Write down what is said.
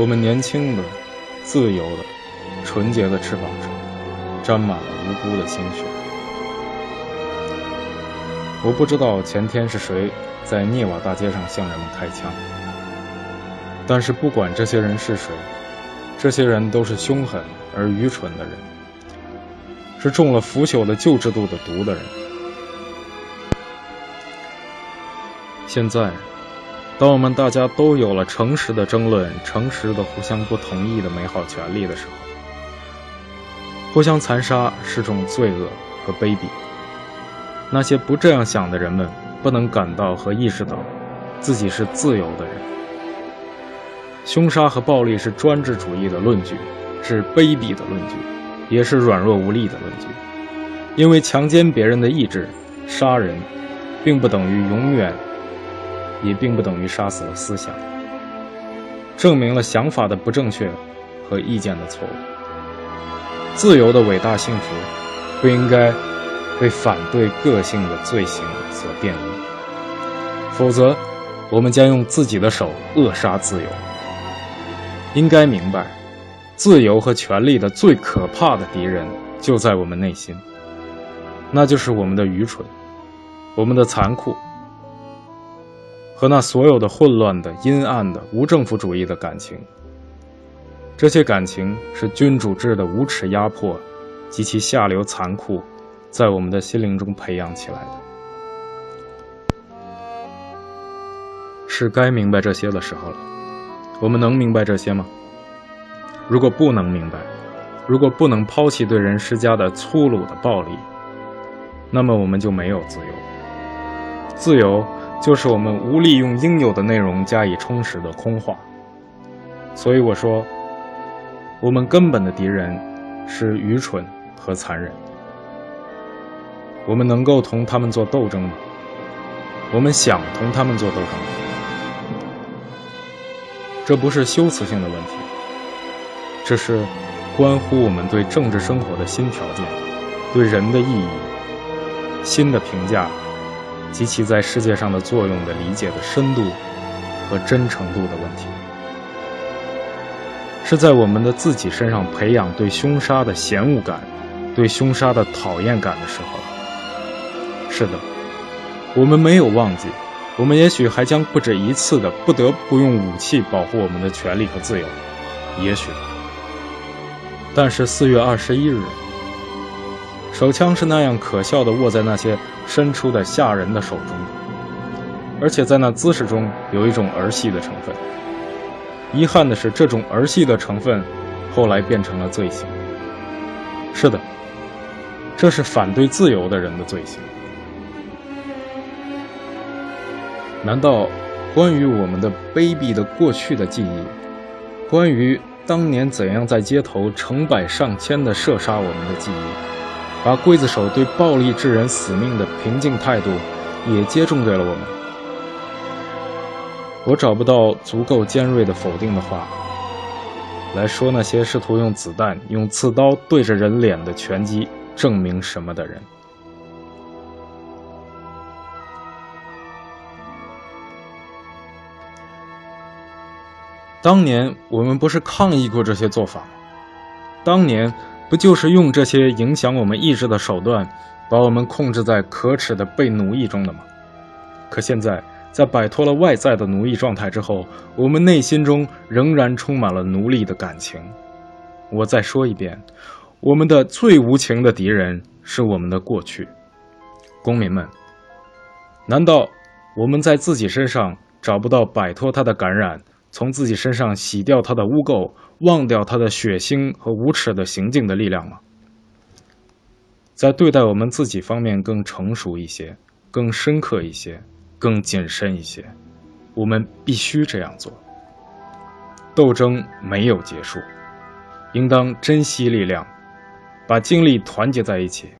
我们年轻的、自由的、纯洁的翅膀上，沾满了无辜的鲜血。我不知道前天是谁在涅瓦大街上向人们开枪，但是不管这些人是谁，这些人都是凶狠而愚蠢的人，是中了腐朽的旧制度的毒的人。现在，当我们大家都有了诚实的争论、诚实的互相不同意的美好权利的时候，互相残杀是种罪恶和卑鄙。那些不这样想的人们，不能感到和意识到自己是自由的人。凶杀和暴力是专制主义的论据，是卑鄙的论据，也是软弱无力的论据。因为强奸别人的意志，杀人，并不等于永远，也并不等于杀死了思想，证明了想法的不正确和意见的错误。自由的伟大幸福，不应该。被反对个性的罪行所玷污，否则，我们将用自己的手扼杀自由。应该明白，自由和权利的最可怕的敌人就在我们内心，那就是我们的愚蠢、我们的残酷和那所有的混乱的、阴暗的、无政府主义的感情。这些感情是君主制的无耻压迫及其下流残酷。在我们的心灵中培养起来的，是该明白这些的时候了。我们能明白这些吗？如果不能明白，如果不能抛弃对人施加的粗鲁的暴力，那么我们就没有自由。自由就是我们无力用应有的内容加以充实的空话。所以我说，我们根本的敌人是愚蠢和残忍。我们能够同他们做斗争吗？我们想同他们做斗争吗？这不是修辞性的问题，这是关乎我们对政治生活的新条件、对人的意义、新的评价及其在世界上的作用的理解的深度和真诚度的问题，是在我们的自己身上培养对凶杀的嫌恶感、对凶杀的讨厌感的时候。是的，我们没有忘记，我们也许还将不止一次的不得不用武器保护我们的权利和自由，也许。但是四月二十一日，手枪是那样可笑的握在那些伸出的吓人的手中，而且在那姿势中有一种儿戏的成分。遗憾的是，这种儿戏的成分后来变成了罪行。是的，这是反对自由的人的罪行。难道，关于我们的卑鄙的过去的记忆，关于当年怎样在街头成百上千的射杀我们的记忆，把刽子手对暴力致人死命的平静态度，也接种给了我们？我找不到足够尖锐的否定的话，来说那些试图用子弹、用刺刀对着人脸的拳击证明什么的人。当年我们不是抗议过这些做法吗？当年不就是用这些影响我们意志的手段，把我们控制在可耻的被奴役中的吗？可现在，在摆脱了外在的奴役状态之后，我们内心中仍然充满了奴隶的感情。我再说一遍，我们的最无情的敌人是我们的过去。公民们，难道我们在自己身上找不到摆脱它的感染？从自己身上洗掉他的污垢，忘掉他的血腥和无耻的行径的力量吗？在对待我们自己方面更成熟一些、更深刻一些、更谨慎一些，我们必须这样做。斗争没有结束，应当珍惜力量，把精力团结在一起。